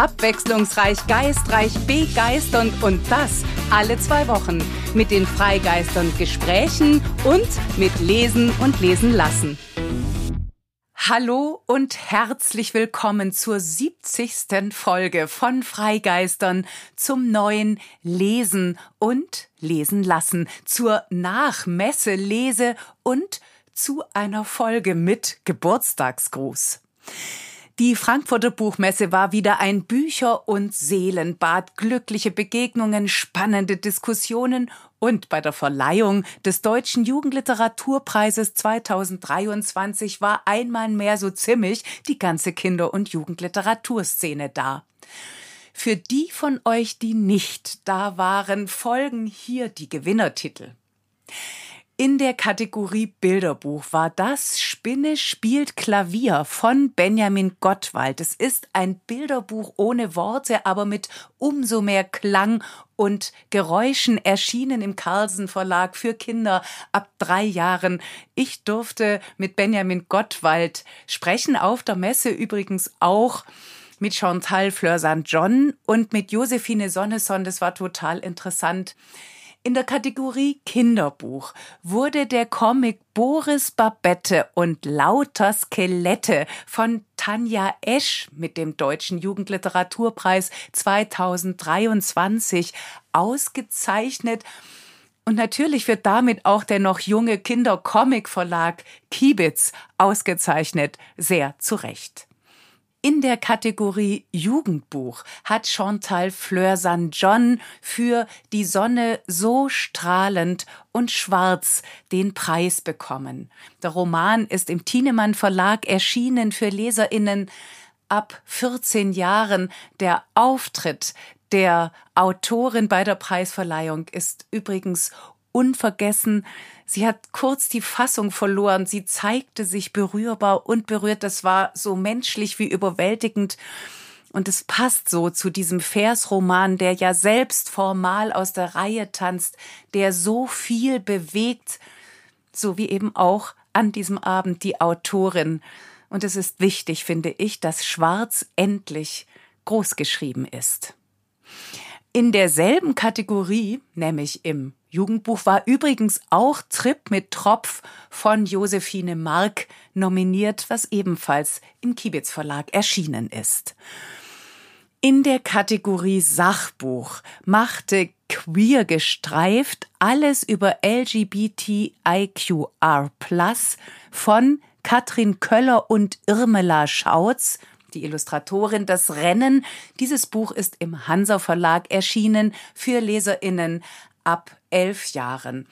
Abwechslungsreich, geistreich, begeisternd und das alle zwei Wochen mit den Freigeistern Gesprächen und mit Lesen und Lesen lassen. Hallo und herzlich willkommen zur 70. Folge von Freigeistern zum neuen Lesen und Lesen lassen, zur Nachmesse Lese und zu einer Folge mit Geburtstagsgruß. Die Frankfurter Buchmesse war wieder ein Bücher- und Seelenbad, glückliche Begegnungen, spannende Diskussionen und bei der Verleihung des Deutschen Jugendliteraturpreises 2023 war einmal mehr so ziemlich die ganze Kinder- und Jugendliteraturszene da. Für die von euch, die nicht da waren, folgen hier die Gewinnertitel. In der Kategorie Bilderbuch war das Spinne spielt Klavier von Benjamin Gottwald. Es ist ein Bilderbuch ohne Worte, aber mit umso mehr Klang und Geräuschen erschienen im Carlsen Verlag für Kinder ab drei Jahren. Ich durfte mit Benjamin Gottwald sprechen, auf der Messe übrigens auch mit Chantal Fleur-St. John und mit Josephine Sonneson. Das war total interessant. In der Kategorie Kinderbuch wurde der Comic Boris Babette und lauter Skelette von Tanja Esch mit dem Deutschen Jugendliteraturpreis 2023 ausgezeichnet. Und natürlich wird damit auch der noch junge Kindercomic-Verlag Kiebitz ausgezeichnet, sehr zu Recht. In der Kategorie Jugendbuch hat Chantal Fleur St. John für Die Sonne so strahlend und schwarz den Preis bekommen. Der Roman ist im Thienemann Verlag erschienen für Leserinnen ab 14 Jahren. Der Auftritt der Autorin bei der Preisverleihung ist übrigens unvergessen. Sie hat kurz die Fassung verloren. Sie zeigte sich berührbar und berührt. Das war so menschlich wie überwältigend. Und es passt so zu diesem Versroman, der ja selbst formal aus der Reihe tanzt, der so viel bewegt, so wie eben auch an diesem Abend die Autorin. Und es ist wichtig, finde ich, dass Schwarz endlich großgeschrieben ist. In derselben Kategorie, nämlich im Jugendbuch, war übrigens auch Trip mit Tropf von Josephine Mark nominiert, was ebenfalls im Kibitz Verlag erschienen ist. In der Kategorie Sachbuch machte Queer gestreift alles über LGBTIQR von Katrin Köller und Irmela Schautz die Illustratorin, das Rennen. Dieses Buch ist im Hansa Verlag erschienen für Leserinnen ab elf Jahren.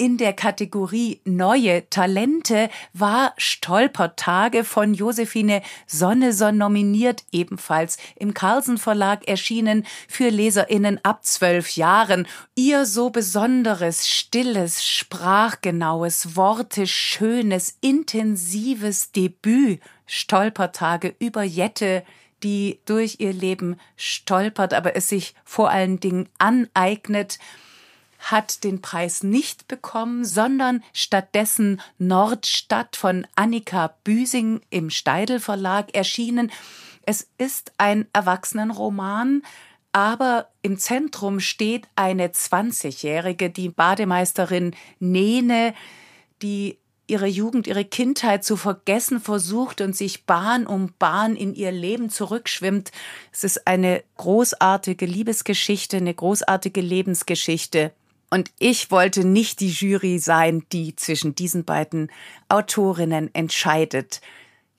In der Kategorie Neue Talente war Stolpertage von Josephine Sonneson nominiert, ebenfalls im Carlsen Verlag erschienen für LeserInnen ab zwölf Jahren. Ihr so besonderes, stilles, sprachgenaues, Worte schönes, intensives Debüt Stolpertage über Jette, die durch ihr Leben stolpert, aber es sich vor allen Dingen aneignet, hat den Preis nicht bekommen, sondern stattdessen Nordstadt von Annika Büsing im Steidel Verlag erschienen. Es ist ein Erwachsenenroman, aber im Zentrum steht eine 20-Jährige, die Bademeisterin Nene, die ihre Jugend, ihre Kindheit zu vergessen versucht und sich Bahn um Bahn in ihr Leben zurückschwimmt. Es ist eine großartige Liebesgeschichte, eine großartige Lebensgeschichte. Und ich wollte nicht die Jury sein, die zwischen diesen beiden Autorinnen entscheidet.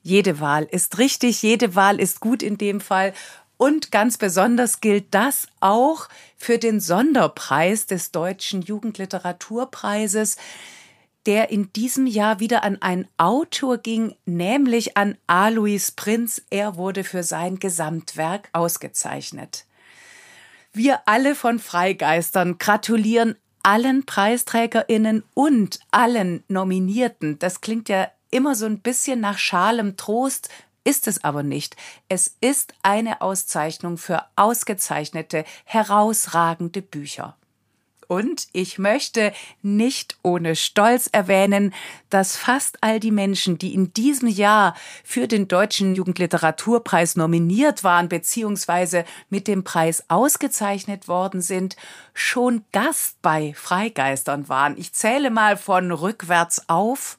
Jede Wahl ist richtig, jede Wahl ist gut in dem Fall. Und ganz besonders gilt das auch für den Sonderpreis des Deutschen Jugendliteraturpreises, der in diesem Jahr wieder an einen Autor ging, nämlich an Alois Prinz. Er wurde für sein Gesamtwerk ausgezeichnet. Wir alle von Freigeistern gratulieren allen Preisträgerinnen und allen Nominierten. Das klingt ja immer so ein bisschen nach schalem Trost, ist es aber nicht. Es ist eine Auszeichnung für ausgezeichnete, herausragende Bücher. Und ich möchte nicht ohne Stolz erwähnen, dass fast all die Menschen, die in diesem Jahr für den Deutschen Jugendliteraturpreis nominiert waren bzw. mit dem Preis ausgezeichnet worden sind, schon Gast bei Freigeistern waren. Ich zähle mal von rückwärts auf.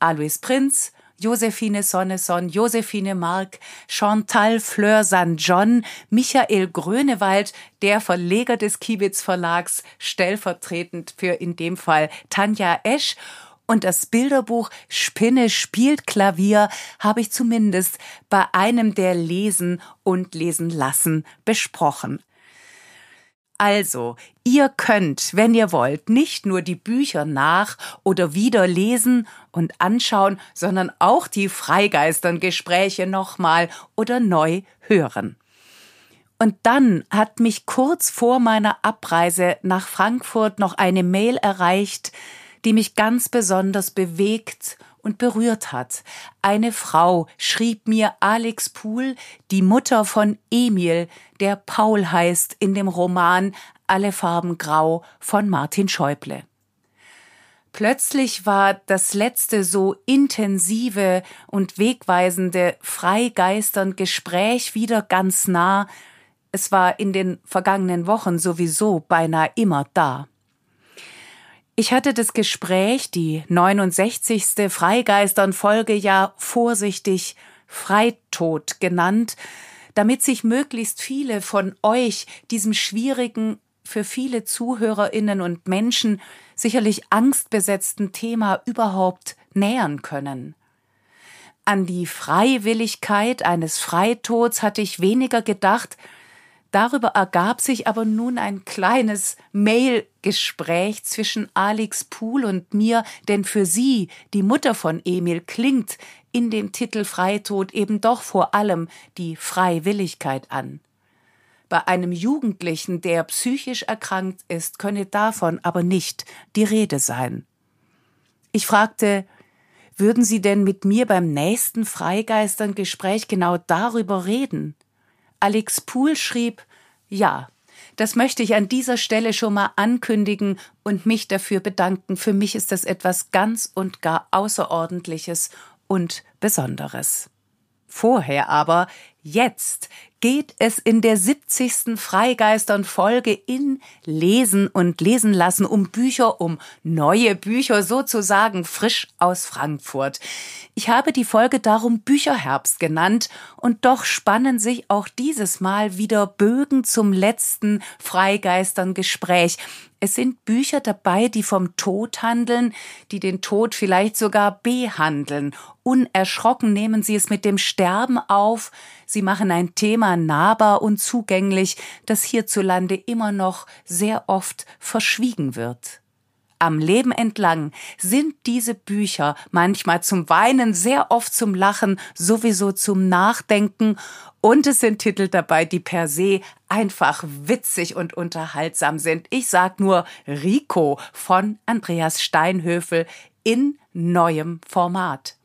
Alois Prinz, Josephine Sonneson, Josephine Mark, Chantal Fleur San John, Michael Grönewald, der Verleger des Kibitz Verlags, stellvertretend für in dem Fall Tanja Esch und das Bilderbuch Spinne spielt Klavier habe ich zumindest bei einem der Lesen und Lesen lassen besprochen. Also, ihr könnt, wenn ihr wollt, nicht nur die Bücher nach oder wieder lesen und anschauen, sondern auch die Freigeistern-Gespräche nochmal oder neu hören. Und dann hat mich kurz vor meiner Abreise nach Frankfurt noch eine Mail erreicht, die mich ganz besonders bewegt und berührt hat. Eine Frau schrieb mir Alex Pool, die Mutter von Emil, der Paul heißt in dem Roman Alle Farben Grau von Martin Schäuble. Plötzlich war das letzte so intensive und wegweisende freigeistern Gespräch wieder ganz nah. Es war in den vergangenen Wochen sowieso beinahe immer da. Ich hatte das Gespräch, die 69. Freigeistern-Folge ja vorsichtig Freitod genannt, damit sich möglichst viele von euch diesem schwierigen, für viele ZuhörerInnen und Menschen sicherlich angstbesetzten Thema überhaupt nähern können. An die Freiwilligkeit eines Freitods hatte ich weniger gedacht, Darüber ergab sich aber nun ein kleines Mail-Gespräch zwischen Alex Pool und mir, denn für sie, die Mutter von Emil, klingt in dem Titel Freitod eben doch vor allem die Freiwilligkeit an. Bei einem Jugendlichen, der psychisch erkrankt ist, könne davon aber nicht die Rede sein. Ich fragte, würden Sie denn mit mir beim nächsten Freigeistern-Gespräch genau darüber reden? Alex Pool schrieb, ja, das möchte ich an dieser Stelle schon mal ankündigen und mich dafür bedanken. Für mich ist das etwas ganz und gar Außerordentliches und Besonderes. Vorher aber, jetzt geht es in der 70. Freigeistern Folge in Lesen und Lesen lassen um Bücher, um neue Bücher sozusagen frisch aus Frankfurt. Ich habe die Folge darum Bücherherbst genannt und doch spannen sich auch dieses Mal wieder Bögen zum letzten Freigeistern Gespräch. Es sind Bücher dabei, die vom Tod handeln, die den Tod vielleicht sogar behandeln. Unerschrocken nehmen sie es mit dem Sterben auf. Sie machen ein Thema nahbar und zugänglich, das hierzulande immer noch sehr oft verschwiegen wird. Am Leben entlang sind diese Bücher manchmal zum Weinen, sehr oft zum Lachen, sowieso zum Nachdenken und es sind Titel dabei, die per se einfach witzig und unterhaltsam sind. Ich sag nur Rico von Andreas Steinhöfel in neuem Format.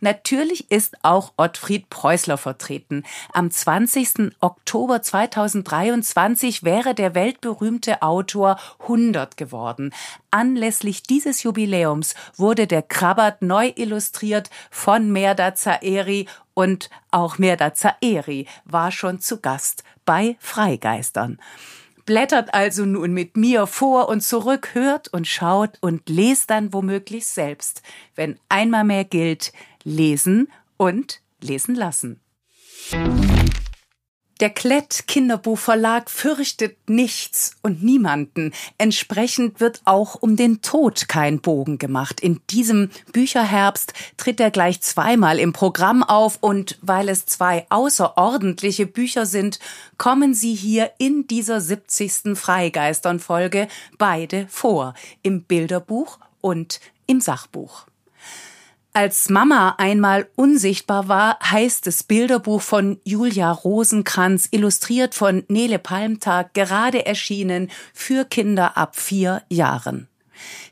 Natürlich ist auch Ottfried Preußler vertreten. Am 20. Oktober 2023 wäre der weltberühmte Autor 100 geworden. Anlässlich dieses Jubiläums wurde der Krabbert neu illustriert von Merda Zaeri und auch Merda Zaeri war schon zu Gast bei Freigeistern blättert also nun mit mir vor und zurück, hört und schaut und lest dann womöglich selbst, wenn einmal mehr gilt, lesen und lesen lassen. Der Klett Kinderbuchverlag fürchtet nichts und niemanden. Entsprechend wird auch um den Tod kein Bogen gemacht. In diesem Bücherherbst tritt er gleich zweimal im Programm auf und weil es zwei außerordentliche Bücher sind, kommen sie hier in dieser 70. Freigeistern-Folge beide vor. Im Bilderbuch und im Sachbuch. Als Mama einmal unsichtbar war, heißt das Bilderbuch von Julia Rosenkranz, illustriert von Nele Palmtag, gerade erschienen für Kinder ab vier Jahren.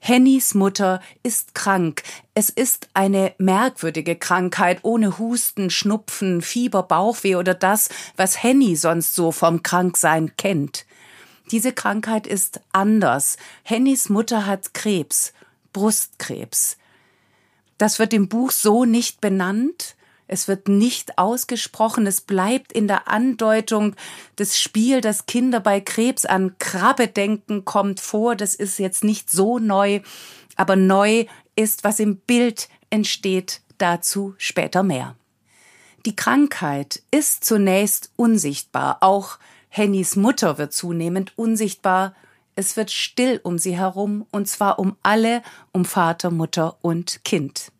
Hennys Mutter ist krank. Es ist eine merkwürdige Krankheit ohne Husten, Schnupfen, Fieber, Bauchweh oder das, was Henny sonst so vom Kranksein kennt. Diese Krankheit ist anders. Hennys Mutter hat Krebs, Brustkrebs. Das wird im Buch so nicht benannt. Es wird nicht ausgesprochen, es bleibt in der Andeutung. Das Spiel, das Kinder bei Krebs an Krabbe denken, kommt vor. Das ist jetzt nicht so neu, aber neu ist, was im Bild entsteht. Dazu später mehr. Die Krankheit ist zunächst unsichtbar. Auch Hennys Mutter wird zunehmend unsichtbar. Es wird still um sie herum, und zwar um alle, um Vater, Mutter und Kind.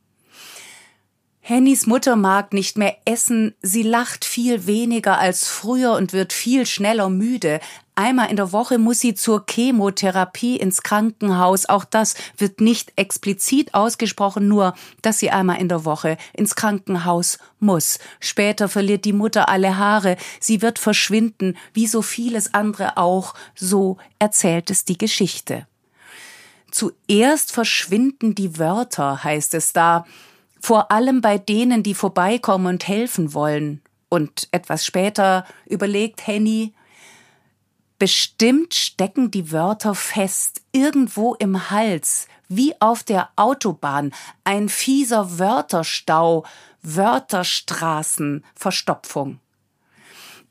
Hennys Mutter mag nicht mehr essen, sie lacht viel weniger als früher und wird viel schneller müde. Einmal in der Woche muss sie zur Chemotherapie ins Krankenhaus. Auch das wird nicht explizit ausgesprochen, nur dass sie einmal in der Woche ins Krankenhaus muss. Später verliert die Mutter alle Haare, sie wird verschwinden, wie so vieles andere auch, so erzählt es die Geschichte. Zuerst verschwinden die Wörter, heißt es da vor allem bei denen, die vorbeikommen und helfen wollen. Und etwas später überlegt Henny, bestimmt stecken die Wörter fest, irgendwo im Hals, wie auf der Autobahn, ein fieser Wörterstau, Wörterstraßen, Verstopfung.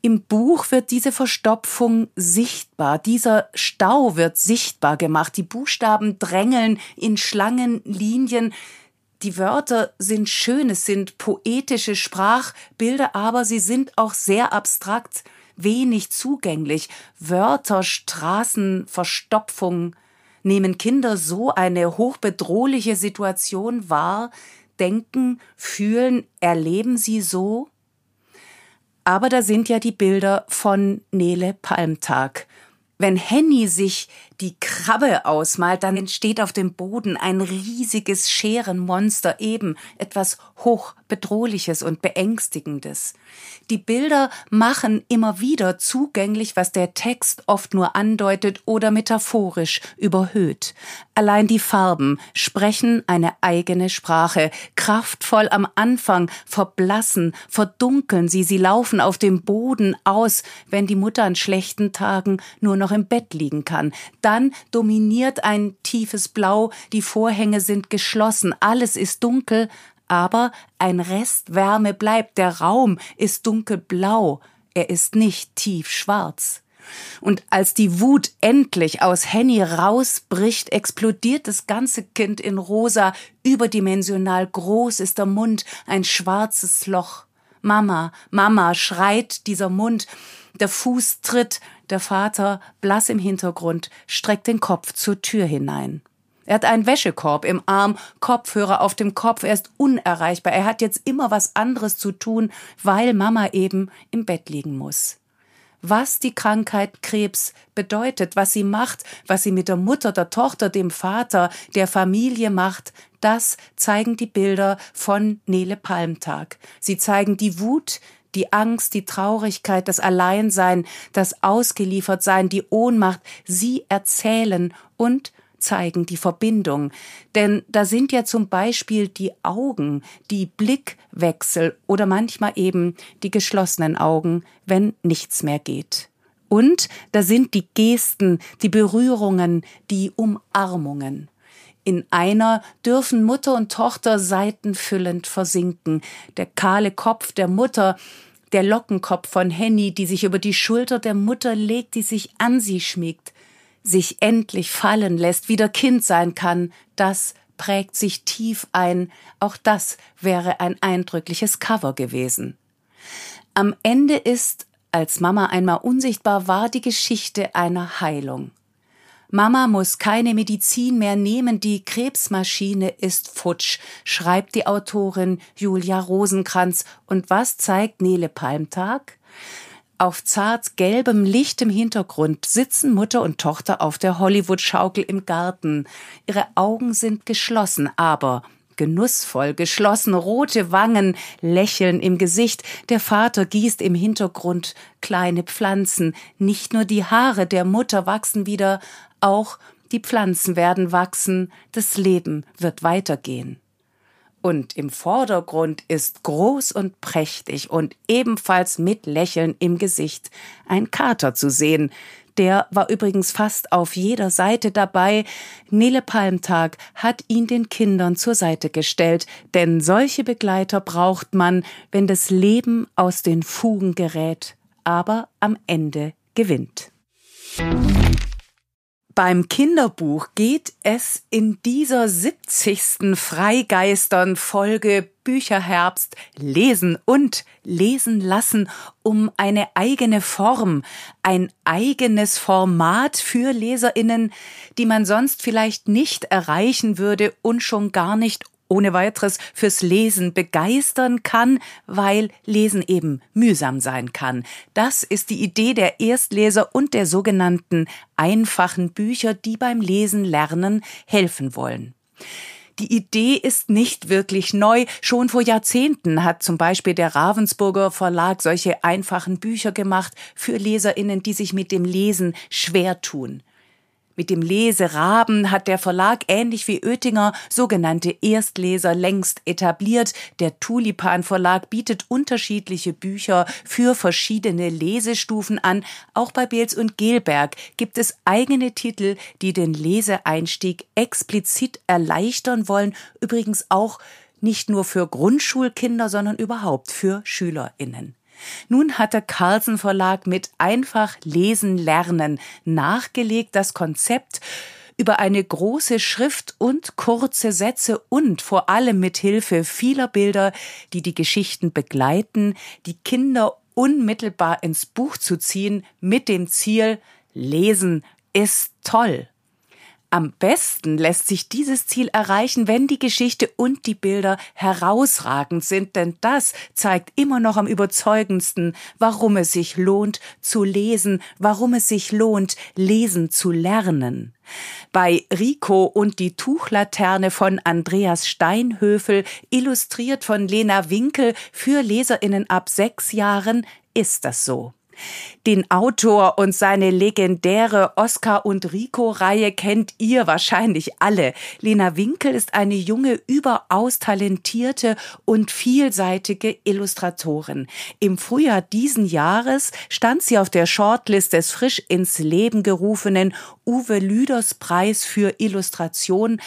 Im Buch wird diese Verstopfung sichtbar, dieser Stau wird sichtbar gemacht, die Buchstaben drängeln in Schlangenlinien, die Wörter sind schön, es sind poetische Sprachbilder, aber sie sind auch sehr abstrakt, wenig zugänglich. Wörter, Straßen, Verstopfung. Nehmen Kinder so eine hochbedrohliche Situation wahr, denken, fühlen, erleben sie so? Aber da sind ja die Bilder von Nele Palmtag. Wenn Henny sich die Krabbe ausmalt, dann entsteht auf dem Boden ein riesiges Scherenmonster, eben etwas hochbedrohliches und beängstigendes. Die Bilder machen immer wieder zugänglich, was der Text oft nur andeutet oder metaphorisch überhöht. Allein die Farben sprechen eine eigene Sprache, kraftvoll am Anfang, verblassen, verdunkeln sie, sie laufen auf dem Boden aus, wenn die Mutter an schlechten Tagen nur noch im Bett liegen kann dann dominiert ein tiefes Blau, die Vorhänge sind geschlossen, alles ist dunkel, aber ein Rest Wärme bleibt, der Raum ist dunkelblau, er ist nicht tiefschwarz. Und als die Wut endlich aus Henny rausbricht, explodiert das ganze Kind in rosa, überdimensional groß ist der Mund, ein schwarzes Loch. Mama, Mama, schreit dieser Mund, der Fuß tritt, der Vater, blass im Hintergrund, streckt den Kopf zur Tür hinein. Er hat einen Wäschekorb im Arm, Kopfhörer auf dem Kopf, er ist unerreichbar. Er hat jetzt immer was anderes zu tun, weil Mama eben im Bett liegen muss. Was die Krankheit Krebs bedeutet, was sie macht, was sie mit der Mutter, der Tochter, dem Vater, der Familie macht, das zeigen die Bilder von Nele Palmtag. Sie zeigen die Wut, die Angst, die Traurigkeit, das Alleinsein, das Ausgeliefertsein, die Ohnmacht, sie erzählen und zeigen die Verbindung. Denn da sind ja zum Beispiel die Augen, die Blickwechsel oder manchmal eben die geschlossenen Augen, wenn nichts mehr geht. Und da sind die Gesten, die Berührungen, die Umarmungen. In einer dürfen Mutter und Tochter seitenfüllend versinken. Der kahle Kopf der Mutter, der Lockenkopf von Henny, die sich über die Schulter der Mutter legt, die sich an sie schmiegt, sich endlich fallen lässt, wieder Kind sein kann, das prägt sich tief ein. Auch das wäre ein eindrückliches Cover gewesen. Am Ende ist, als Mama einmal unsichtbar war, die Geschichte einer Heilung. Mama muss keine Medizin mehr nehmen, die Krebsmaschine ist futsch, schreibt die Autorin Julia Rosenkranz. Und was zeigt Nele Palmtag? Auf zart gelbem Licht im Hintergrund sitzen Mutter und Tochter auf der Hollywood-Schaukel im Garten. Ihre Augen sind geschlossen, aber genussvoll, geschlossen, rote Wangen, Lächeln im Gesicht, der Vater gießt im Hintergrund kleine Pflanzen, nicht nur die Haare der Mutter wachsen wieder, auch die Pflanzen werden wachsen, das Leben wird weitergehen. Und im Vordergrund ist groß und prächtig und ebenfalls mit Lächeln im Gesicht ein Kater zu sehen. Der war übrigens fast auf jeder Seite dabei. Nele Palmtag hat ihn den Kindern zur Seite gestellt, denn solche Begleiter braucht man, wenn das Leben aus den Fugen gerät, aber am Ende gewinnt. Beim Kinderbuch geht es in dieser 70. Freigeistern Folge Bücherherbst lesen und lesen lassen um eine eigene Form, ein eigenes Format für Leserinnen, die man sonst vielleicht nicht erreichen würde und schon gar nicht ohne weiteres fürs Lesen begeistern kann, weil Lesen eben mühsam sein kann. Das ist die Idee der Erstleser und der sogenannten einfachen Bücher, die beim Lesen lernen helfen wollen. Die Idee ist nicht wirklich neu. Schon vor Jahrzehnten hat zum Beispiel der Ravensburger Verlag solche einfachen Bücher gemacht für Leserinnen, die sich mit dem Lesen schwer tun. Mit dem Leseraben hat der Verlag ähnlich wie Oettinger sogenannte Erstleser längst etabliert. Der Tulipan Verlag bietet unterschiedliche Bücher für verschiedene Lesestufen an. Auch bei Beels und Gelberg gibt es eigene Titel, die den Leseeinstieg explizit erleichtern wollen. Übrigens auch nicht nur für Grundschulkinder, sondern überhaupt für SchülerInnen. Nun hat der Carlsen Verlag mit Einfach lesen lernen nachgelegt das Konzept über eine große Schrift und kurze Sätze und vor allem mit Hilfe vieler Bilder, die die Geschichten begleiten, die Kinder unmittelbar ins Buch zu ziehen mit dem Ziel Lesen ist toll. Am besten lässt sich dieses Ziel erreichen, wenn die Geschichte und die Bilder herausragend sind, denn das zeigt immer noch am überzeugendsten, warum es sich lohnt zu lesen, warum es sich lohnt, lesen zu lernen. Bei Rico und die Tuchlaterne von Andreas Steinhöfel, illustriert von Lena Winkel für Leserinnen ab sechs Jahren, ist das so. Den Autor und seine legendäre Oscar und Rico-Reihe kennt ihr wahrscheinlich alle. Lena Winkel ist eine junge, überaus talentierte und vielseitige Illustratorin. Im Frühjahr diesen Jahres stand sie auf der Shortlist des frisch ins Leben gerufenen Uwe Lüders Preis für Illustration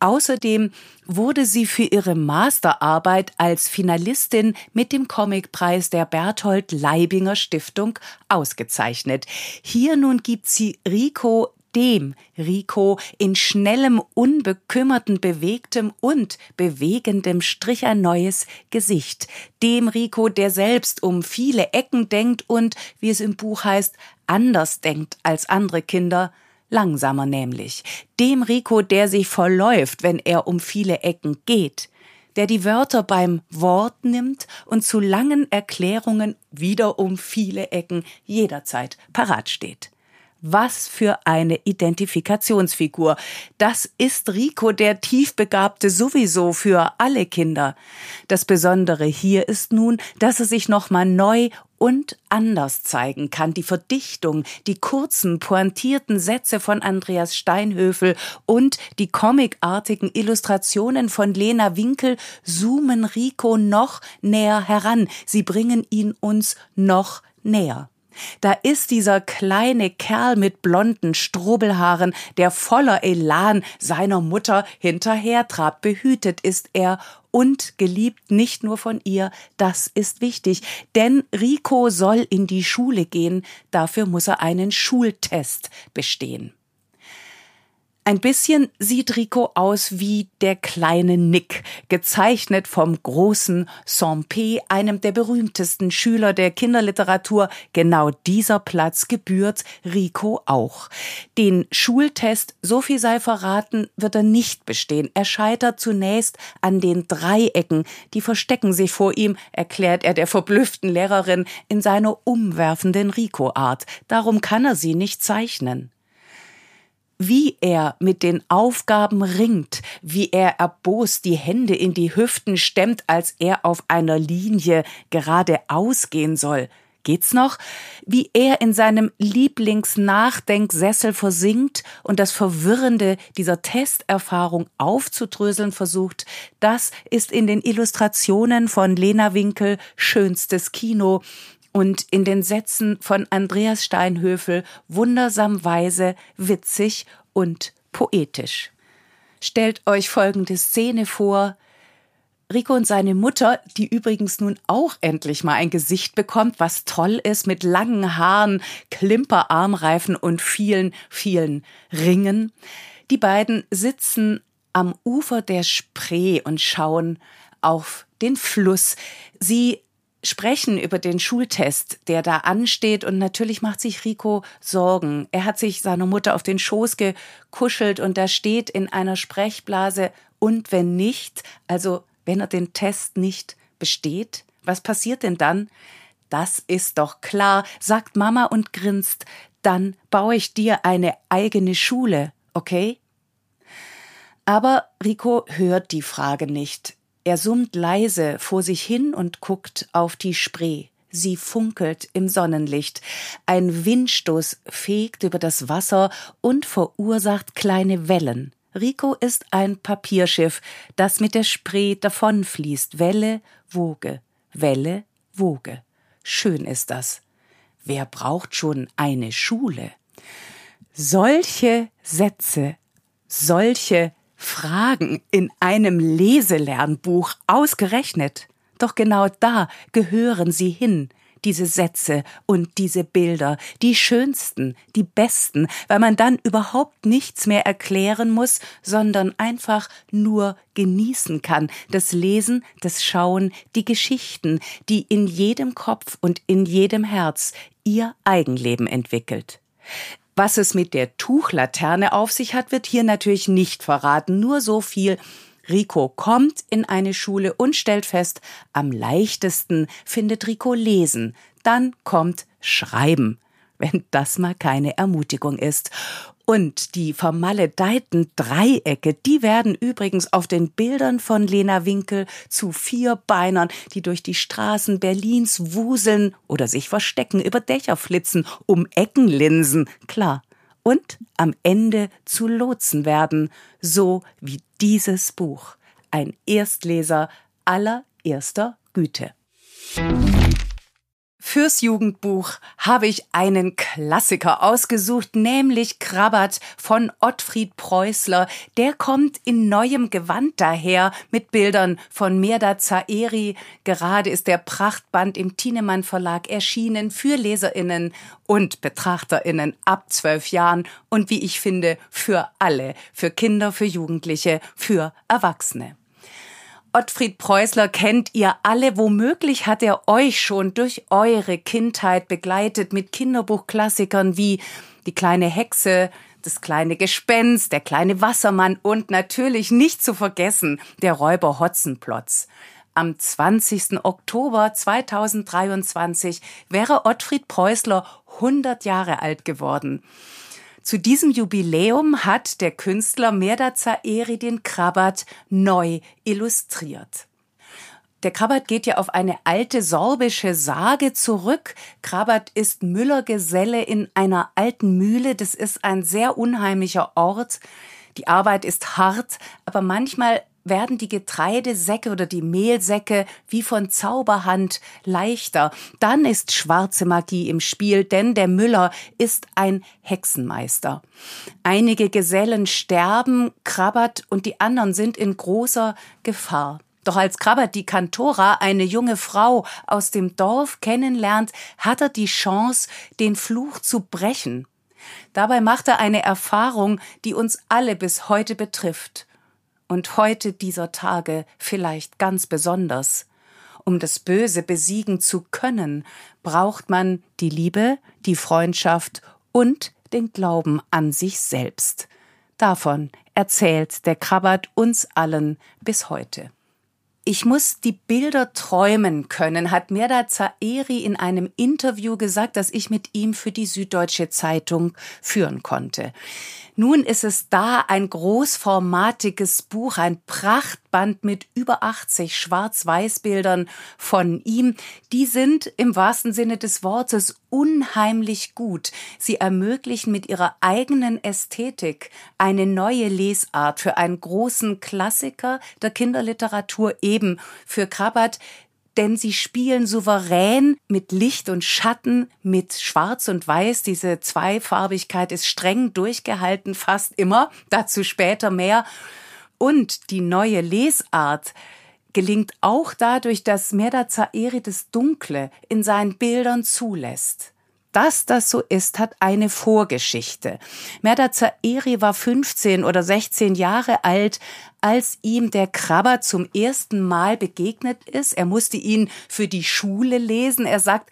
Außerdem wurde sie für ihre Masterarbeit als Finalistin mit dem Comicpreis der Berthold Leibinger Stiftung ausgezeichnet. Hier nun gibt sie Rico dem Rico in schnellem, unbekümmerten, bewegtem und bewegendem Strich ein neues Gesicht. Dem Rico, der selbst um viele Ecken denkt und, wie es im Buch heißt, anders denkt als andere Kinder, Langsamer nämlich. Dem Rico, der sich verläuft, wenn er um viele Ecken geht. Der die Wörter beim Wort nimmt und zu langen Erklärungen wieder um viele Ecken jederzeit parat steht. Was für eine Identifikationsfigur. Das ist Rico, der Tiefbegabte sowieso für alle Kinder. Das Besondere hier ist nun, dass er sich nochmal neu und anders zeigen kann. Die Verdichtung, die kurzen, pointierten Sätze von Andreas Steinhöfel und die comicartigen Illustrationen von Lena Winkel zoomen Rico noch näher heran. Sie bringen ihn uns noch näher. Da ist dieser kleine Kerl mit blonden Strubelhaaren, der voller Elan seiner Mutter hinterhertrabt. Behütet ist er und geliebt nicht nur von ihr, das ist wichtig, denn Rico soll in die Schule gehen, dafür muss er einen Schultest bestehen. Ein bisschen sieht Rico aus wie der kleine Nick, gezeichnet vom großen Sampé, einem der berühmtesten Schüler der Kinderliteratur. Genau dieser Platz gebührt Rico auch. Den Schultest, so viel sei verraten, wird er nicht bestehen. Er scheitert zunächst an den Dreiecken, die verstecken sich vor ihm, erklärt er der verblüfften Lehrerin in seiner umwerfenden Rico-Art. Darum kann er sie nicht zeichnen. Wie er mit den Aufgaben ringt, wie er erbost die Hände in die Hüften stemmt, als er auf einer Linie geradeaus gehen soll. Geht's noch? Wie er in seinem Lieblingsnachdenksessel versinkt und das Verwirrende dieser Testerfahrung aufzudröseln versucht, das ist in den Illustrationen von Lena Winkel schönstes Kino und in den Sätzen von Andreas Steinhöfel wundersam weise, witzig und poetisch. Stellt euch folgende Szene vor. Rico und seine Mutter, die übrigens nun auch endlich mal ein Gesicht bekommt, was toll ist, mit langen Haaren, Klimperarmreifen und vielen, vielen Ringen. Die beiden sitzen am Ufer der Spree und schauen auf den Fluss. Sie sprechen über den Schultest, der da ansteht. Und natürlich macht sich Rico Sorgen. Er hat sich seiner Mutter auf den Schoß gekuschelt und da steht in einer Sprechblase, und wenn nicht, also wenn er den Test nicht besteht, was passiert denn dann? Das ist doch klar, sagt Mama und grinst. Dann baue ich dir eine eigene Schule, okay? Aber Rico hört die Frage nicht. Er summt leise vor sich hin und guckt auf die Spree. Sie funkelt im Sonnenlicht. Ein Windstoß fegt über das Wasser und verursacht kleine Wellen. Rico ist ein Papierschiff, das mit der Spree davonfließt. Welle, Woge, Welle, Woge. Schön ist das. Wer braucht schon eine Schule? Solche Sätze, solche Fragen in einem Leselernbuch ausgerechnet. Doch genau da gehören sie hin, diese Sätze und diese Bilder, die schönsten, die besten, weil man dann überhaupt nichts mehr erklären muss, sondern einfach nur genießen kann, das Lesen, das Schauen, die Geschichten, die in jedem Kopf und in jedem Herz ihr Eigenleben entwickelt. Was es mit der Tuchlaterne auf sich hat, wird hier natürlich nicht verraten. Nur so viel. Rico kommt in eine Schule und stellt fest, am leichtesten findet Rico lesen. Dann kommt Schreiben wenn das mal keine Ermutigung ist. Und die vermaledeiten Dreiecke, die werden übrigens auf den Bildern von Lena Winkel zu Vierbeinern, die durch die Straßen Berlins wuseln oder sich verstecken, über Dächer flitzen, um Ecken linsen, klar. Und am Ende zu Lotsen werden, so wie dieses Buch. Ein Erstleser allererster Güte. Fürs Jugendbuch habe ich einen Klassiker ausgesucht, nämlich Krabbert von Ottfried Preußler. Der kommt in neuem Gewand daher mit Bildern von Merda Zaeri. Gerade ist der Prachtband im Thienemann Verlag erschienen für LeserInnen und BetrachterInnen ab zwölf Jahren und wie ich finde, für alle. Für Kinder, für Jugendliche, für Erwachsene. Ottfried Preußler kennt ihr alle. Womöglich hat er euch schon durch eure Kindheit begleitet mit Kinderbuchklassikern wie Die kleine Hexe, das kleine Gespenst, der kleine Wassermann und natürlich nicht zu vergessen der Räuber Hotzenplotz. Am 20. Oktober 2023 wäre Ottfried Preußler 100 Jahre alt geworden. Zu diesem Jubiläum hat der Künstler Merda Zaeri den Krabat neu illustriert. Der Krabat geht ja auf eine alte sorbische Sage zurück. Krabat ist Müllergeselle in einer alten Mühle. Das ist ein sehr unheimlicher Ort. Die Arbeit ist hart, aber manchmal werden die Getreidesäcke oder die Mehlsäcke wie von Zauberhand leichter. Dann ist schwarze Magie im Spiel, denn der Müller ist ein Hexenmeister. Einige Gesellen sterben, Krabbert und die anderen sind in großer Gefahr. Doch als Krabbert die Kantora, eine junge Frau aus dem Dorf kennenlernt, hat er die Chance, den Fluch zu brechen. Dabei macht er eine Erfahrung, die uns alle bis heute betrifft und heute dieser Tage vielleicht ganz besonders. Um das Böse besiegen zu können, braucht man die Liebe, die Freundschaft und den Glauben an sich selbst. Davon erzählt der Krabbert uns allen bis heute. Ich muss die Bilder träumen können, hat Merda Zaeri in einem Interview gesagt, das ich mit ihm für die Süddeutsche Zeitung führen konnte. Nun ist es da ein großformatiges Buch, ein Prachtband mit über 80 Schwarz-Weiß-Bildern von ihm. Die sind im wahrsten Sinne des Wortes unheimlich gut. Sie ermöglichen mit ihrer eigenen Ästhetik eine neue Lesart für einen großen Klassiker der Kinderliteratur eben für Krabbert, denn sie spielen souverän mit Licht und Schatten, mit Schwarz und Weiß. Diese Zweifarbigkeit ist streng durchgehalten, fast immer, dazu später mehr. Und die neue Lesart gelingt auch dadurch, dass Merda Zaeri das Dunkle in seinen Bildern zulässt. Dass das so ist, hat eine Vorgeschichte. Merda Zaeri war 15 oder 16 Jahre alt, als ihm der Krabber zum ersten Mal begegnet ist. Er musste ihn für die Schule lesen. Er sagt,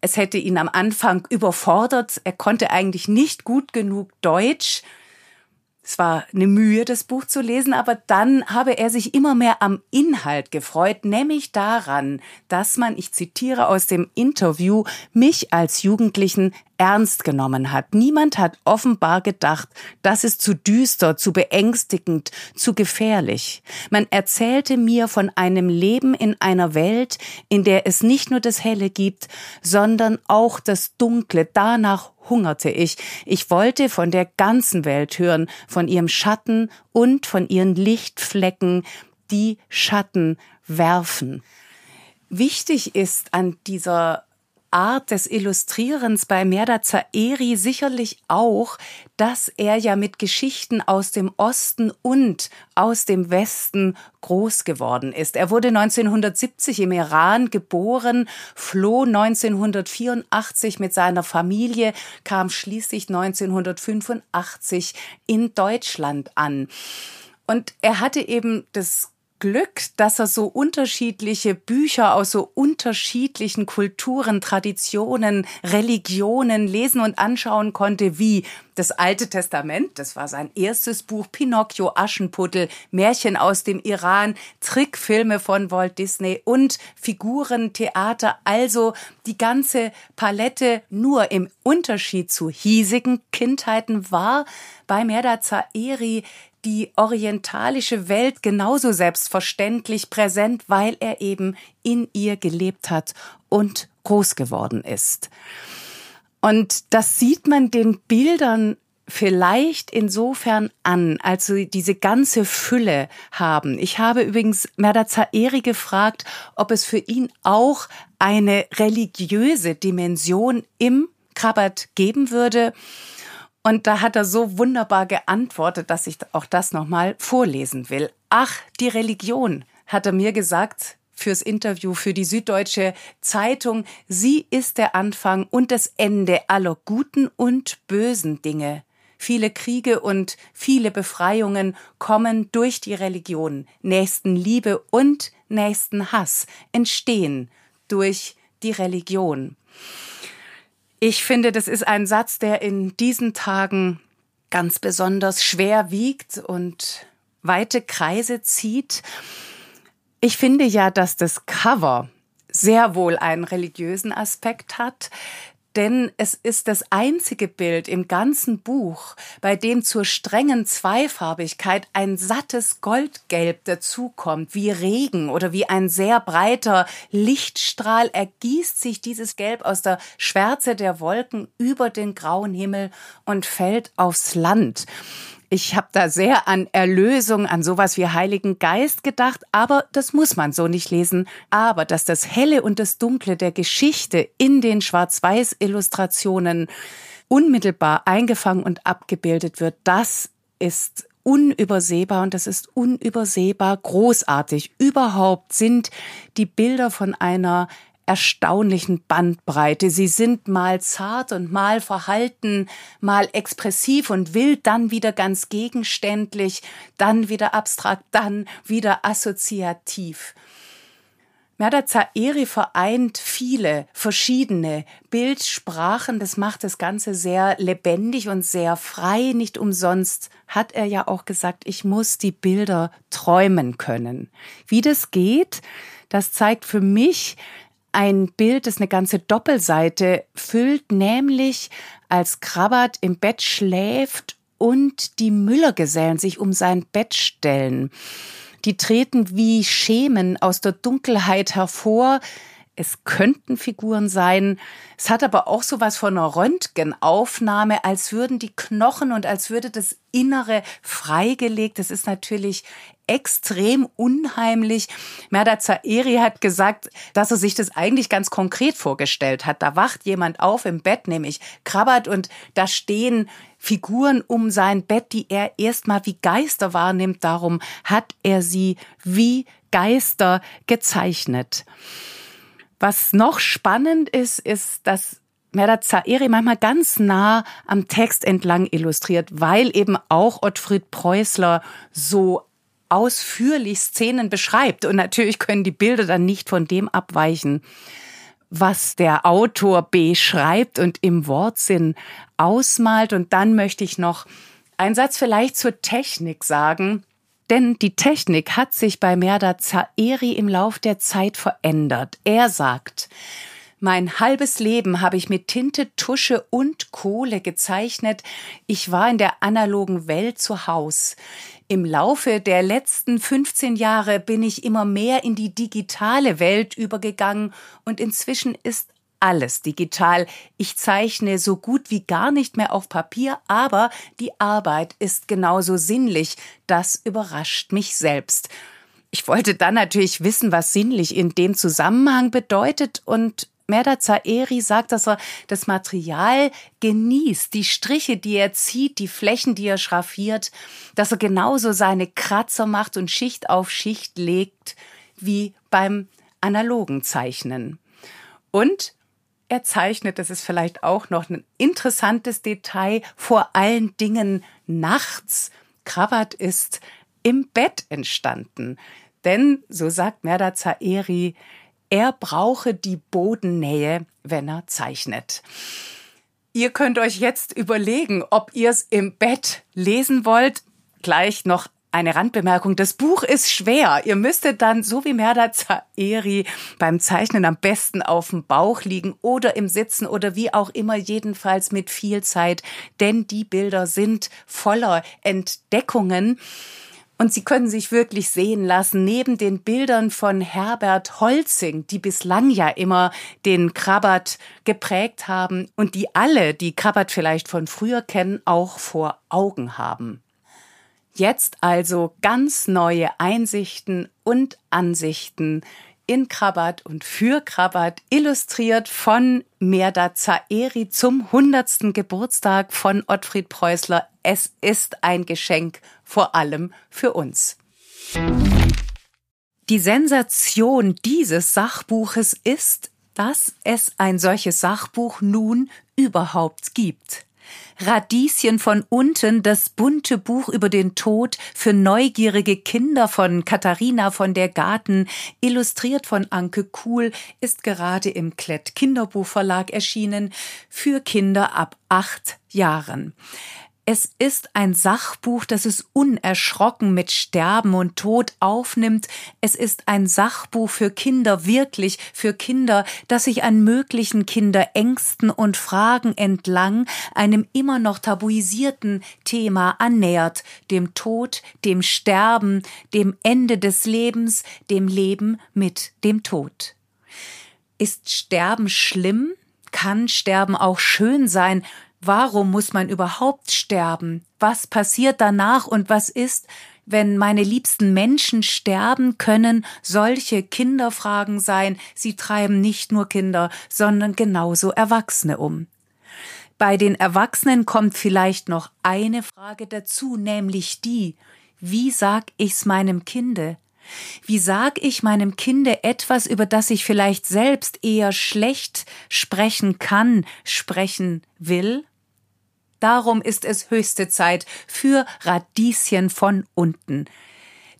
es hätte ihn am Anfang überfordert. Er konnte eigentlich nicht gut genug Deutsch. Es war eine Mühe, das Buch zu lesen, aber dann habe er sich immer mehr am Inhalt gefreut, nämlich daran, dass man, ich zitiere aus dem Interview, mich als Jugendlichen ernst genommen hat. Niemand hat offenbar gedacht, das ist zu düster, zu beängstigend, zu gefährlich. Man erzählte mir von einem Leben in einer Welt, in der es nicht nur das Helle gibt, sondern auch das Dunkle. Danach hungerte ich. Ich wollte von der ganzen Welt hören, von ihrem Schatten und von ihren Lichtflecken, die Schatten werfen. Wichtig ist an dieser Art des Illustrierens bei Merda Zaeri sicherlich auch, dass er ja mit Geschichten aus dem Osten und aus dem Westen groß geworden ist. Er wurde 1970 im Iran geboren, floh 1984 mit seiner Familie, kam schließlich 1985 in Deutschland an. Und er hatte eben das Glück, dass er so unterschiedliche Bücher aus so unterschiedlichen Kulturen, Traditionen, Religionen lesen und anschauen konnte, wie das Alte Testament, das war sein erstes Buch, Pinocchio, Aschenputtel, Märchen aus dem Iran, Trickfilme von Walt Disney und Figurentheater, also die ganze Palette nur im Unterschied zu hiesigen Kindheiten war bei Merda Zaeri die orientalische Welt genauso selbstverständlich präsent, weil er eben in ihr gelebt hat und groß geworden ist. Und das sieht man den Bildern vielleicht insofern an, als sie diese ganze Fülle haben. Ich habe übrigens Merda Zaeri gefragt, ob es für ihn auch eine religiöse Dimension im Krabbert geben würde. Und da hat er so wunderbar geantwortet, dass ich auch das nochmal vorlesen will. Ach, die Religion, hat er mir gesagt fürs Interview für die Süddeutsche Zeitung. Sie ist der Anfang und das Ende aller guten und bösen Dinge. Viele Kriege und viele Befreiungen kommen durch die Religion. Nächstenliebe und Nächstenhass entstehen durch die Religion. Ich finde, das ist ein Satz, der in diesen Tagen ganz besonders schwer wiegt und weite Kreise zieht. Ich finde ja, dass das Cover sehr wohl einen religiösen Aspekt hat denn es ist das einzige Bild im ganzen Buch, bei dem zur strengen Zweifarbigkeit ein sattes Goldgelb dazukommt, wie Regen oder wie ein sehr breiter Lichtstrahl ergießt sich dieses Gelb aus der Schwärze der Wolken über den grauen Himmel und fällt aufs Land. Ich habe da sehr an Erlösung, an sowas wie Heiligen Geist gedacht, aber das muss man so nicht lesen. Aber dass das Helle und das Dunkle der Geschichte in den Schwarz-Weiß-Illustrationen unmittelbar eingefangen und abgebildet wird, das ist unübersehbar und das ist unübersehbar großartig. Überhaupt sind die Bilder von einer erstaunlichen Bandbreite. Sie sind mal zart und mal verhalten, mal expressiv und wild, dann wieder ganz gegenständlich, dann wieder abstrakt, dann wieder assoziativ. Merda Zaeri vereint viele verschiedene Bildsprachen. Das macht das Ganze sehr lebendig und sehr frei. Nicht umsonst hat er ja auch gesagt, ich muss die Bilder träumen können. Wie das geht, das zeigt für mich ein Bild, das eine ganze Doppelseite füllt, nämlich als Krabbert im Bett schläft und die Müllergesellen sich um sein Bett stellen. Die treten wie Schemen aus der Dunkelheit hervor. Es könnten Figuren sein. Es hat aber auch so was von einer Röntgenaufnahme, als würden die Knochen und als würde das Innere freigelegt. Das ist natürlich extrem unheimlich. Merda Zaeri hat gesagt, dass er sich das eigentlich ganz konkret vorgestellt hat. Da wacht jemand auf im Bett, nämlich krabbert und da stehen Figuren um sein Bett, die er erstmal wie Geister wahrnimmt. Darum hat er sie wie Geister gezeichnet. Was noch spannend ist, ist, dass Merda Zaeri manchmal ganz nah am Text entlang illustriert, weil eben auch Ottfried Preußler so ausführlich Szenen beschreibt. Und natürlich können die Bilder dann nicht von dem abweichen, was der Autor beschreibt und im Wortsinn ausmalt. Und dann möchte ich noch einen Satz vielleicht zur Technik sagen. Denn die Technik hat sich bei Merda Zaeri im Lauf der Zeit verändert. Er sagt, mein halbes Leben habe ich mit Tinte, Tusche und Kohle gezeichnet. Ich war in der analogen Welt zu Haus. Im Laufe der letzten 15 Jahre bin ich immer mehr in die digitale Welt übergegangen und inzwischen ist alles digital. Ich zeichne so gut wie gar nicht mehr auf Papier, aber die Arbeit ist genauso sinnlich. Das überrascht mich selbst. Ich wollte dann natürlich wissen, was sinnlich in dem Zusammenhang bedeutet und Merda Zaeri sagt, dass er das Material genießt, die Striche, die er zieht, die Flächen, die er schraffiert, dass er genauso seine Kratzer macht und Schicht auf Schicht legt wie beim analogen Zeichnen. Und er zeichnet, das ist vielleicht auch noch ein interessantes Detail, vor allen Dingen nachts. Kravat ist im Bett entstanden. Denn, so sagt Merda Zaeri, er brauche die Bodennähe, wenn er zeichnet. Ihr könnt euch jetzt überlegen, ob ihr es im Bett lesen wollt. Gleich noch eine Randbemerkung. Das Buch ist schwer. Ihr müsstet dann, so wie Merda Zaeri, beim Zeichnen am besten auf dem Bauch liegen oder im Sitzen oder wie auch immer, jedenfalls mit viel Zeit. Denn die Bilder sind voller Entdeckungen. Und sie können sich wirklich sehen lassen, neben den Bildern von Herbert Holzing, die bislang ja immer den Krabbert geprägt haben und die alle, die Krabbert vielleicht von früher kennen, auch vor Augen haben. Jetzt also ganz neue Einsichten und Ansichten in Krabat und für Krabat, illustriert von Merda Zaeri zum 100. Geburtstag von Ottfried Preußler. Es ist ein Geschenk, vor allem für uns. Die Sensation dieses Sachbuches ist, dass es ein solches Sachbuch nun überhaupt gibt. Radieschen von unten, das bunte Buch über den Tod für neugierige Kinder von Katharina von der Garten, illustriert von Anke Kuhl, ist gerade im Klett Kinderbuchverlag erschienen für Kinder ab acht Jahren. Es ist ein Sachbuch, das es unerschrocken mit Sterben und Tod aufnimmt. Es ist ein Sachbuch für Kinder, wirklich für Kinder, das sich an möglichen Kinderängsten und Fragen entlang einem immer noch tabuisierten Thema annähert, dem Tod, dem Sterben, dem Ende des Lebens, dem Leben mit dem Tod. Ist Sterben schlimm? Kann Sterben auch schön sein? Warum muss man überhaupt sterben? Was passiert danach und was ist, wenn meine liebsten Menschen sterben, können solche Kinderfragen sein. Sie treiben nicht nur Kinder, sondern genauso Erwachsene um. Bei den Erwachsenen kommt vielleicht noch eine Frage dazu, nämlich die, wie sag ich's meinem Kinde? Wie sag ich meinem Kinde etwas, über das ich vielleicht selbst eher schlecht sprechen kann, sprechen will? Darum ist es höchste Zeit für Radieschen von unten.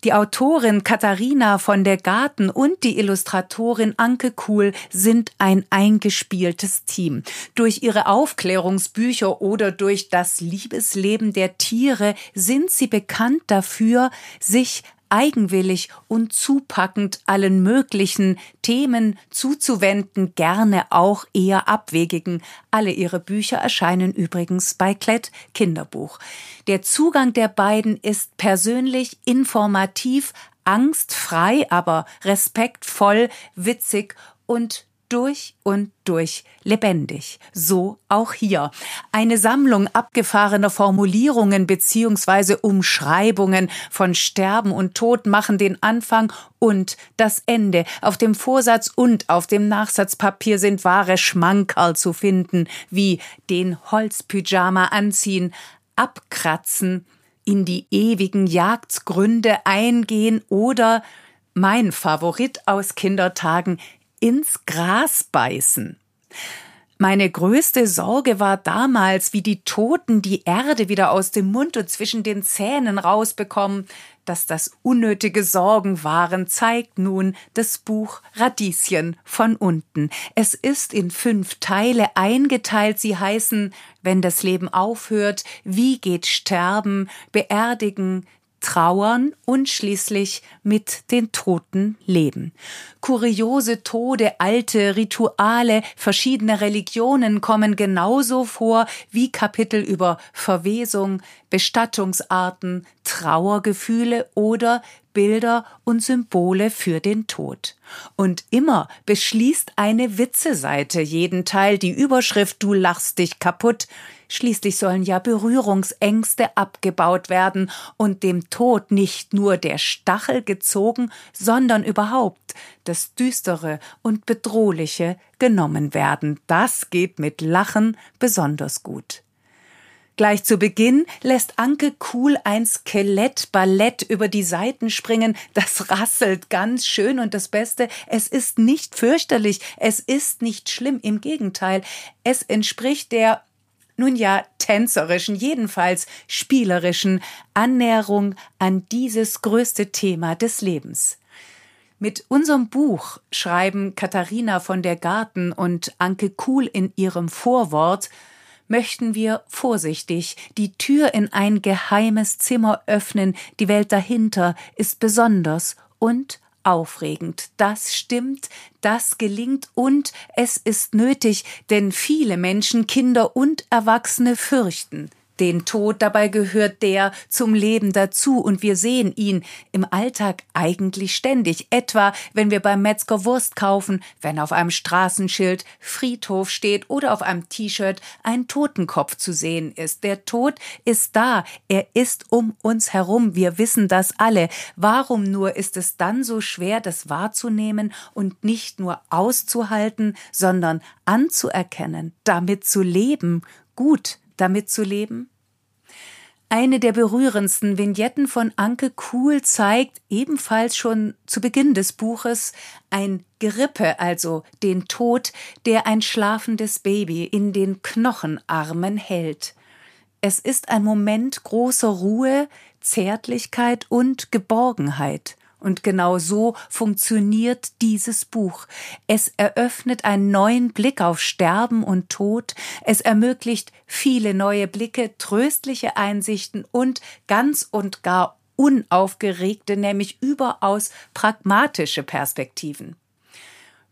Die Autorin Katharina von der Garten und die Illustratorin Anke Kuhl sind ein eingespieltes Team. Durch ihre Aufklärungsbücher oder durch das Liebesleben der Tiere sind sie bekannt dafür, sich eigenwillig und zupackend allen möglichen Themen zuzuwenden, gerne auch eher abwegigen. Alle ihre Bücher erscheinen übrigens bei Klett Kinderbuch. Der Zugang der beiden ist persönlich, informativ, angstfrei, aber respektvoll, witzig und durch und durch lebendig. So auch hier. Eine Sammlung abgefahrener Formulierungen bzw. Umschreibungen von Sterben und Tod machen den Anfang und das Ende. Auf dem Vorsatz und auf dem Nachsatzpapier sind wahre Schmankerl zu finden, wie den Holzpyjama anziehen, abkratzen, in die ewigen Jagdgründe eingehen oder mein Favorit aus Kindertagen ins Gras beißen. Meine größte Sorge war damals, wie die Toten die Erde wieder aus dem Mund und zwischen den Zähnen rausbekommen. Dass das unnötige Sorgen waren, zeigt nun das Buch Radieschen von unten. Es ist in fünf Teile eingeteilt. Sie heißen Wenn das Leben aufhört, Wie geht Sterben, Beerdigen, trauern und schließlich mit den Toten leben. Kuriose Tode, alte Rituale, verschiedene Religionen kommen genauso vor wie Kapitel über Verwesung, Bestattungsarten, Trauergefühle oder Bilder und Symbole für den Tod. Und immer beschließt eine Witzeseite jeden Teil die Überschrift Du lachst dich kaputt Schließlich sollen ja Berührungsängste abgebaut werden und dem Tod nicht nur der Stachel gezogen, sondern überhaupt das Düstere und Bedrohliche genommen werden. Das geht mit Lachen besonders gut. Gleich zu Beginn lässt Anke Kuhl ein Skelettballett über die Seiten springen. Das rasselt ganz schön und das Beste, es ist nicht fürchterlich, es ist nicht schlimm, im Gegenteil, es entspricht der nun ja, tänzerischen, jedenfalls spielerischen Annäherung an dieses größte Thema des Lebens. Mit unserem Buch schreiben Katharina von der Garten und Anke Kuhl in ihrem Vorwort möchten wir vorsichtig die Tür in ein geheimes Zimmer öffnen, die Welt dahinter ist besonders und aufregend. Das stimmt, das gelingt und es ist nötig, denn viele Menschen, Kinder und Erwachsene fürchten den Tod, dabei gehört der zum Leben dazu und wir sehen ihn im Alltag eigentlich ständig, etwa wenn wir beim Metzger Wurst kaufen, wenn auf einem Straßenschild Friedhof steht oder auf einem T-Shirt ein Totenkopf zu sehen ist. Der Tod ist da, er ist um uns herum, wir wissen das alle. Warum nur ist es dann so schwer, das wahrzunehmen und nicht nur auszuhalten, sondern anzuerkennen, damit zu leben, gut damit zu leben? Eine der berührendsten Vignetten von Anke Kuhl zeigt ebenfalls schon zu Beginn des Buches ein Gerippe, also den Tod, der ein schlafendes Baby in den Knochenarmen hält. Es ist ein Moment großer Ruhe, Zärtlichkeit und Geborgenheit. Und genau so funktioniert dieses Buch. Es eröffnet einen neuen Blick auf Sterben und Tod. Es ermöglicht viele neue Blicke, tröstliche Einsichten und ganz und gar unaufgeregte, nämlich überaus pragmatische Perspektiven.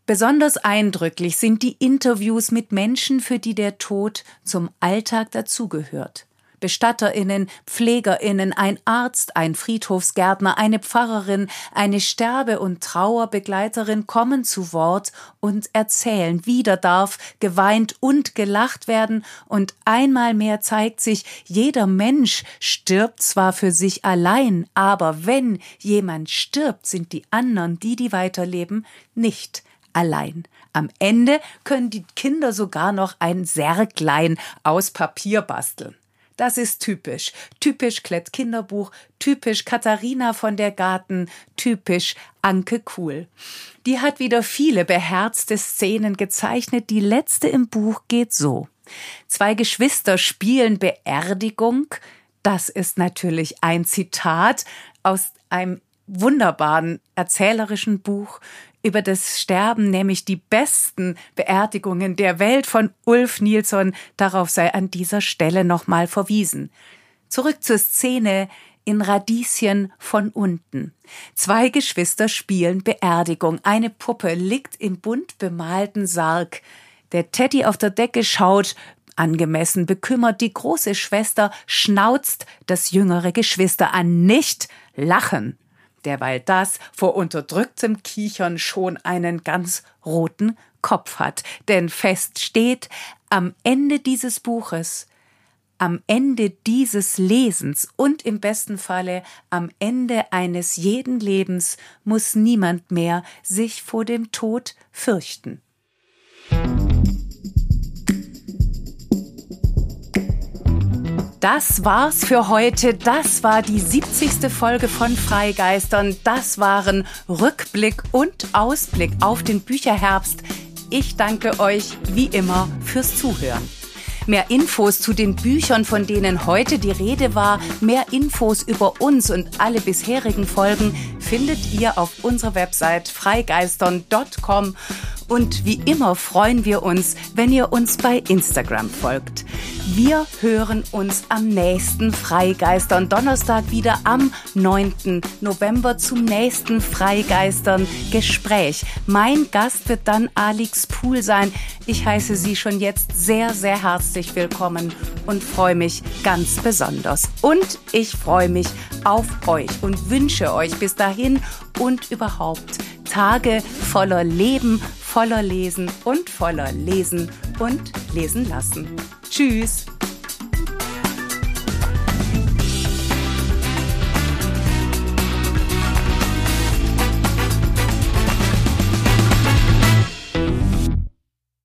Besonders eindrücklich sind die Interviews mit Menschen, für die der Tod zum Alltag dazugehört. Bestatterinnen, Pflegerinnen, ein Arzt, ein Friedhofsgärtner, eine Pfarrerin, eine Sterbe- und Trauerbegleiterin kommen zu Wort und erzählen. Wieder darf geweint und gelacht werden und einmal mehr zeigt sich, jeder Mensch stirbt zwar für sich allein, aber wenn jemand stirbt, sind die anderen, die die weiterleben, nicht allein. Am Ende können die Kinder sogar noch ein Särglein aus Papier basteln. Das ist typisch. Typisch Klett Kinderbuch, typisch Katharina von der Garten, typisch Anke Kuhl. Die hat wieder viele beherzte Szenen gezeichnet. Die letzte im Buch geht so. Zwei Geschwister spielen Beerdigung. Das ist natürlich ein Zitat aus einem wunderbaren erzählerischen Buch über das Sterben, nämlich die besten Beerdigungen der Welt von Ulf Nilsson. Darauf sei an dieser Stelle nochmal verwiesen. Zurück zur Szene in Radieschen von unten. Zwei Geschwister spielen Beerdigung. Eine Puppe liegt im bunt bemalten Sarg. Der Teddy auf der Decke schaut angemessen bekümmert. Die große Schwester schnauzt das jüngere Geschwister an. Nicht lachen derweil das vor unterdrücktem Kichern schon einen ganz roten Kopf hat. Denn fest steht, am Ende dieses Buches, am Ende dieses Lesens und im besten Falle am Ende eines jeden Lebens muss niemand mehr sich vor dem Tod fürchten. Das war's für heute. Das war die 70. Folge von Freigeistern. Das waren Rückblick und Ausblick auf den Bücherherbst. Ich danke euch wie immer fürs Zuhören. Mehr Infos zu den Büchern, von denen heute die Rede war, mehr Infos über uns und alle bisherigen Folgen findet ihr auf unserer Website freigeistern.com. Und wie immer freuen wir uns, wenn ihr uns bei Instagram folgt. Wir hören uns am nächsten Freigeistern Donnerstag wieder am 9. November zum nächsten Freigeistern Gespräch. Mein Gast wird dann Alix Pool sein. Ich heiße Sie schon jetzt sehr, sehr herzlich willkommen und freue mich ganz besonders. Und ich freue mich auf euch und wünsche euch bis dahin und überhaupt Tage voller Leben, voller Lesen und voller Lesen und Lesen lassen. Tschüss!